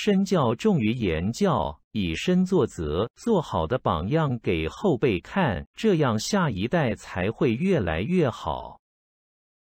身教重于言教以身作则做好的榜样给后辈看这样下一代才会越来越好。